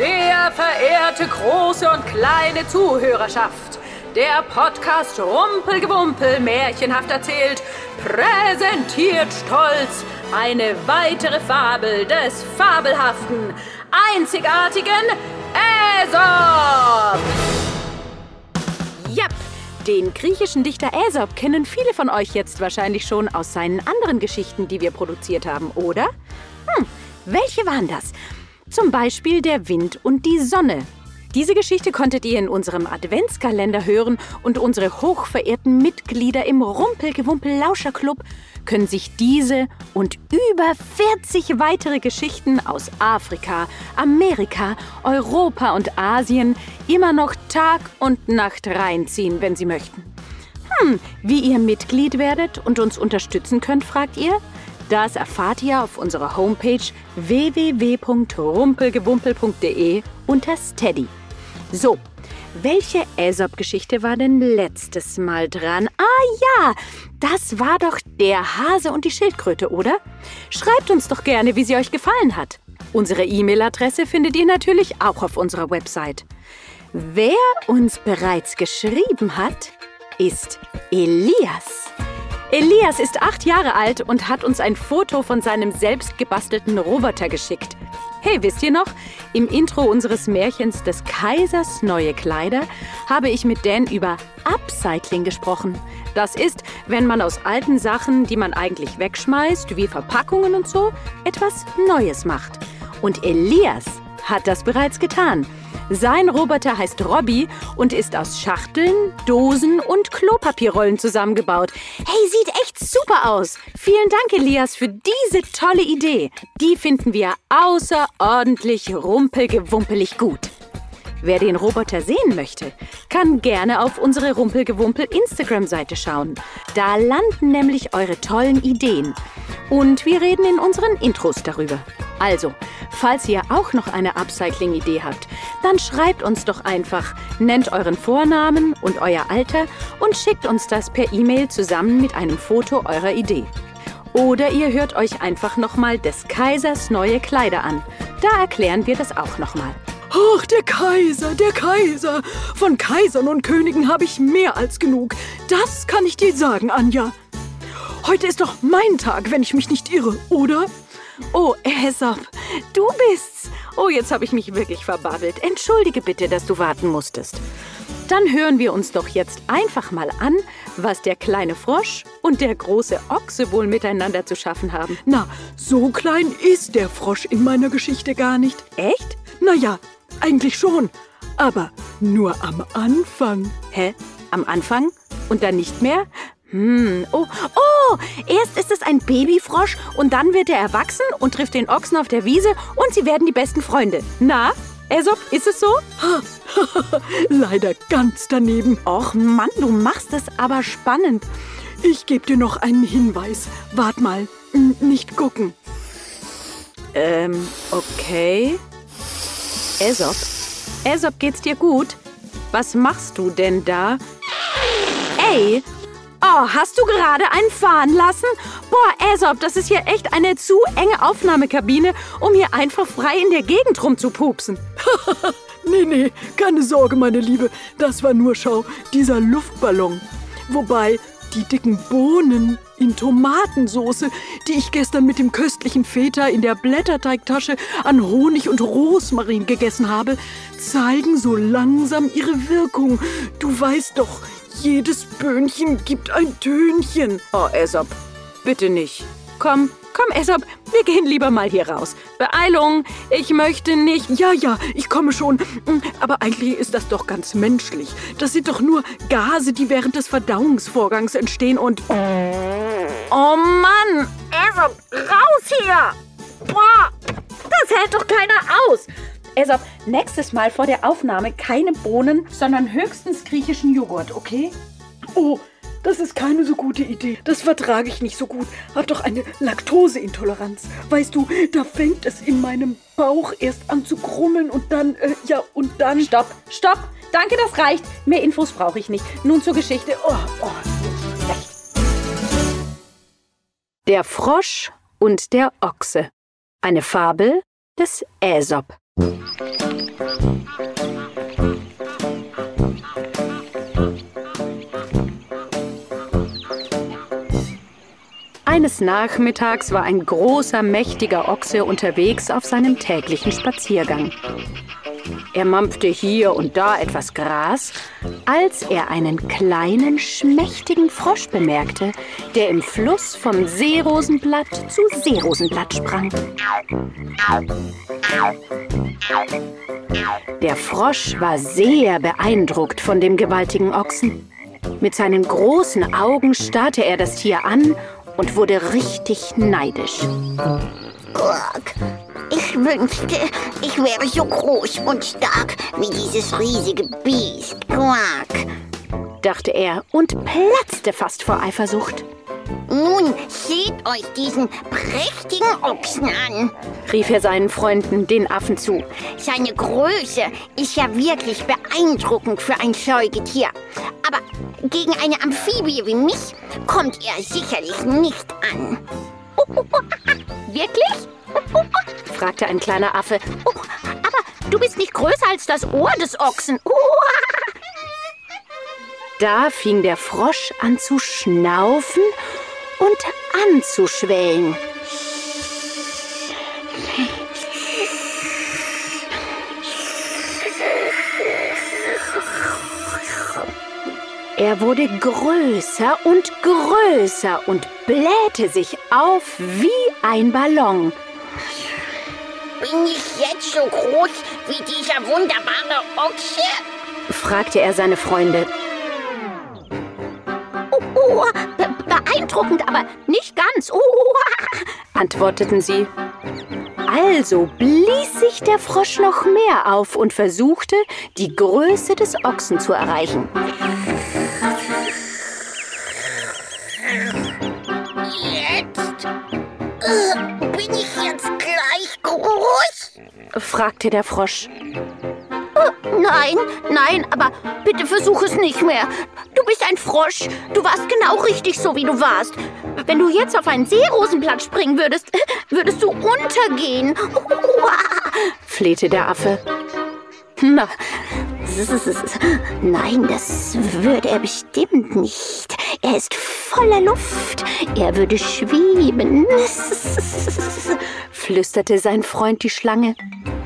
Sehr verehrte große und kleine Zuhörerschaft, der Podcast Rumpelgewumpel märchenhaft erzählt, präsentiert stolz eine weitere Fabel des fabelhaften, einzigartigen Aesop. Yep, den griechischen Dichter Aesop kennen viele von euch jetzt wahrscheinlich schon aus seinen anderen Geschichten, die wir produziert haben, oder? Hm, welche waren das? Zum Beispiel der Wind und die Sonne. Diese Geschichte konntet ihr in unserem Adventskalender hören und unsere hochverehrten Mitglieder im Rumpelgewumpel-Lauscherclub können sich diese und über 40 weitere Geschichten aus Afrika, Amerika, Europa und Asien immer noch Tag und Nacht reinziehen, wenn sie möchten. Hm, wie ihr Mitglied werdet und uns unterstützen könnt, fragt ihr? Das erfahrt ihr auf unserer Homepage www.rumpelgewumpel.de unter Steady. So, welche Aesop-Geschichte war denn letztes Mal dran? Ah ja, das war doch der Hase und die Schildkröte, oder? Schreibt uns doch gerne, wie sie euch gefallen hat. Unsere E-Mail-Adresse findet ihr natürlich auch auf unserer Website. Wer uns bereits geschrieben hat, ist Elias. Elias ist acht Jahre alt und hat uns ein Foto von seinem selbstgebastelten Roboter geschickt. Hey, wisst ihr noch? Im Intro unseres Märchens des Kaisers neue Kleider habe ich mit Dan über Upcycling gesprochen. Das ist, wenn man aus alten Sachen, die man eigentlich wegschmeißt, wie Verpackungen und so, etwas Neues macht. Und Elias hat das bereits getan. Sein Roboter heißt Robby und ist aus Schachteln, Dosen und Klopapierrollen zusammengebaut. Hey, sieht echt super aus. Vielen Dank, Elias, für diese tolle Idee. Die finden wir außerordentlich rumpelgewumpelig gut. Wer den Roboter sehen möchte, kann gerne auf unsere Rumpelgewumpel Instagram-Seite schauen. Da landen nämlich eure tollen Ideen. Und wir reden in unseren Intros darüber. Also, falls ihr auch noch eine Upcycling-Idee habt, dann schreibt uns doch einfach, nennt euren Vornamen und euer Alter und schickt uns das per E-Mail zusammen mit einem Foto eurer Idee. Oder ihr hört euch einfach nochmal des Kaisers neue Kleider an. Da erklären wir das auch nochmal. Ach, der Kaiser, der Kaiser. Von Kaisern und Königen habe ich mehr als genug. Das kann ich dir sagen, Anja. Heute ist doch mein Tag, wenn ich mich nicht irre, oder? Oh, Aesop, du bist's. Oh, jetzt habe ich mich wirklich verbabbelt. Entschuldige bitte, dass du warten musstest. Dann hören wir uns doch jetzt einfach mal an, was der kleine Frosch und der große Ochse wohl miteinander zu schaffen haben. Na, so klein ist der Frosch in meiner Geschichte gar nicht. Echt? Naja, eigentlich schon. Aber nur am Anfang. Hä? Am Anfang? Und dann nicht mehr? Hm, oh, Babyfrosch und dann wird er erwachsen und trifft den Ochsen auf der Wiese und sie werden die besten Freunde. Na, Aesop, ist es so? Leider ganz daneben. Och Mann, du machst es aber spannend. Ich gebe dir noch einen Hinweis. Wart mal, N nicht gucken. Ähm, okay. Aesop? Aesop, geht's dir gut? Was machst du denn da? Ey! Oh, hast du gerade einen fahren lassen? Boah, Aesop, das ist hier echt eine zu enge Aufnahmekabine, um hier einfach frei in der Gegend rumzupupsen. nee, nee, keine Sorge, meine Liebe. Das war nur Schau, dieser Luftballon. Wobei, die dicken Bohnen in Tomatensoße, die ich gestern mit dem köstlichen Feta in der Blätterteigtasche an Honig und Rosmarin gegessen habe, zeigen so langsam ihre Wirkung. Du weißt doch, jedes Böhnchen gibt ein Tönchen. Oh, Aesop, bitte nicht. Komm, komm, Aesop, wir gehen lieber mal hier raus. Beeilung, ich möchte nicht. Ja, ja, ich komme schon. Aber eigentlich ist das doch ganz menschlich. Das sind doch nur Gase, die während des Verdauungsvorgangs entstehen und. Oh Mann! Aesop, raus hier! Boah! Das hält doch keiner aus! Aesop, nächstes Mal vor der Aufnahme keine Bohnen, sondern höchstens griechischen Joghurt, okay? Oh, das ist keine so gute Idee. Das vertrage ich nicht so gut. Hab doch eine Laktoseintoleranz. Weißt du, da fängt es in meinem Bauch erst an zu krummeln und dann, äh, ja, und dann. Stopp, stopp! Danke, das reicht. Mehr Infos brauche ich nicht. Nun zur Geschichte. Oh, oh, schlecht. Der Frosch und der Ochse. Eine Fabel des Aesop. Eines Nachmittags war ein großer, mächtiger Ochse unterwegs auf seinem täglichen Spaziergang. Er mampfte hier und da etwas Gras, als er einen kleinen, schmächtigen Frosch bemerkte, der im Fluss vom Seerosenblatt zu Seerosenblatt sprang. Der Frosch war sehr beeindruckt von dem gewaltigen Ochsen. Mit seinen großen Augen starrte er das Tier an und wurde richtig neidisch. Guck, ich wünschte, ich wäre so groß und stark wie dieses riesige Biest. Quack, dachte er und platzte fast vor Eifersucht. Nun seht euch diesen prächtigen Ochsen an, rief er seinen Freunden, den Affen zu. Seine Größe ist ja wirklich beeindruckend für ein Säugetier. Aber gegen eine Amphibie wie mich kommt er sicherlich nicht an. Wirklich? Fragte ein kleiner Affe. Oh, aber du bist nicht größer als das Ohr des Ochsen. Da fing der Frosch an zu schnaufen und anzuschwellen. Er wurde größer und größer und blähte sich auf wie ein Ballon. Bin ich jetzt so groß wie dieser wunderbare Ochse? fragte er seine Freunde. Oh, oh be beeindruckend, aber nicht ganz, oh, antworteten sie. Also blies sich der Frosch noch mehr auf und versuchte, die Größe des Ochsen zu erreichen. Jetzt? Äh, ich jetzt gleich groß? fragte der Frosch. Nein, nein, aber bitte versuch es nicht mehr. Du bist ein Frosch. Du warst genau richtig so, wie du warst. Wenn du jetzt auf ein Seerosenblatt springen würdest, würdest du untergehen. flehte der Affe. Na, nein, das würde er bestimmt nicht. Er ist voller Luft. Er würde schweben, flüsterte sein Freund die Schlange.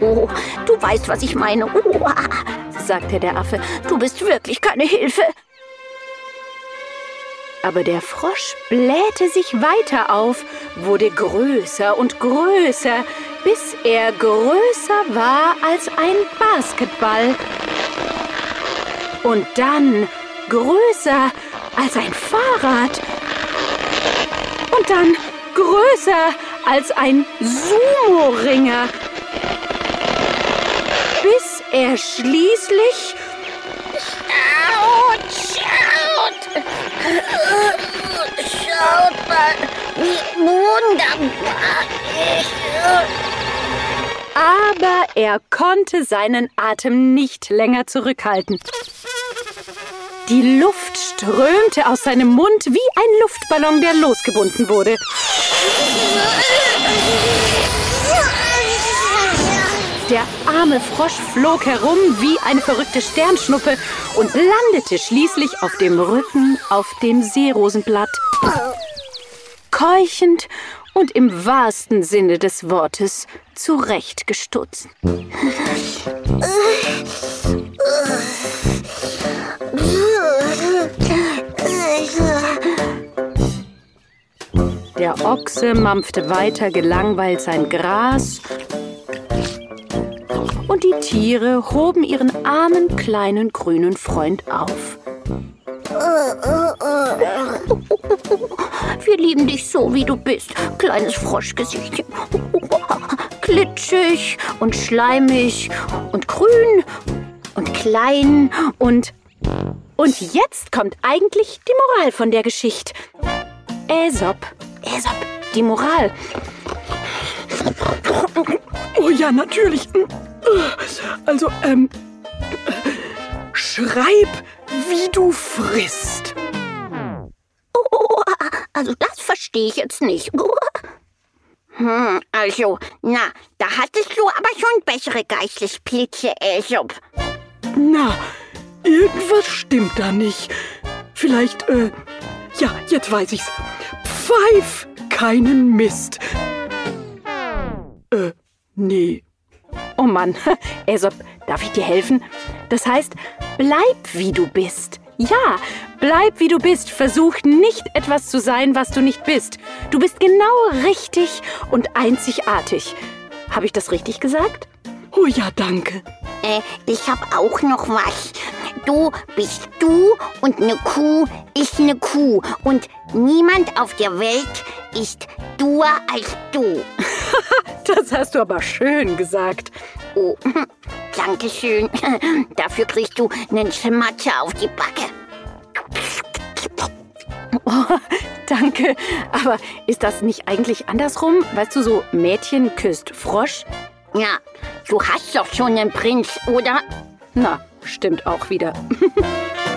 Oh, du weißt, was ich meine. Oh, sagte der Affe. Du bist wirklich keine Hilfe. Aber der Frosch blähte sich weiter auf, wurde größer und größer, bis er größer war als ein Basketball. Und dann größer als ein Fahrrad. Und dann größer als ein Sumo-Ringer bis er schließlich. Schaut, schaut! Schaut mal, wie wunderbar ich. Aber er konnte seinen Atem nicht länger zurückhalten. Die Luft strömte aus seinem Mund wie ein Luftballon, der losgebunden wurde. Der arme Frosch flog herum wie eine verrückte Sternschnuppe und landete schließlich auf dem Rücken auf dem Seerosenblatt. Keuchend und im wahrsten Sinne des Wortes zurechtgestutzt. Der Ochse mampfte weiter gelangweilt sein Gras und die Tiere hoben ihren armen kleinen grünen Freund auf. Wir lieben dich so, wie du bist, kleines Froschgesichtchen. Glitschig und schleimig und grün und klein und... Und jetzt kommt eigentlich die Moral von der Geschichte. Aesop, Aesop, die Moral. Oh ja, natürlich. Also, ähm, schreib, wie du frisst. Oh, also das verstehe ich jetzt nicht. Hm, also, na, da hattest du aber schon bessere Geistesblitze, Aesop. Na, irgendwas stimmt da nicht. Vielleicht, äh, ja, jetzt weiß ich's. Pfeif keinen Mist. Äh, nee. Oh Mann, Aesop, darf ich dir helfen? Das heißt, bleib wie du bist. Ja, bleib wie du bist. Versuch nicht etwas zu sein, was du nicht bist. Du bist genau richtig und einzigartig. Habe ich das richtig gesagt? Oh ja, danke. Äh, ich hab auch noch was. Du bist du und eine Kuh ist eine Kuh. Und niemand auf der Welt ist duer als du. Das hast du aber schön gesagt. Oh, danke schön. Dafür kriegst du einen Schmatzer auf die Backe. Danke. Aber ist das nicht eigentlich andersrum? Weißt du, so Mädchen küsst Frosch? Ja, du hast doch schon einen Prinz, oder? Na, stimmt auch wieder.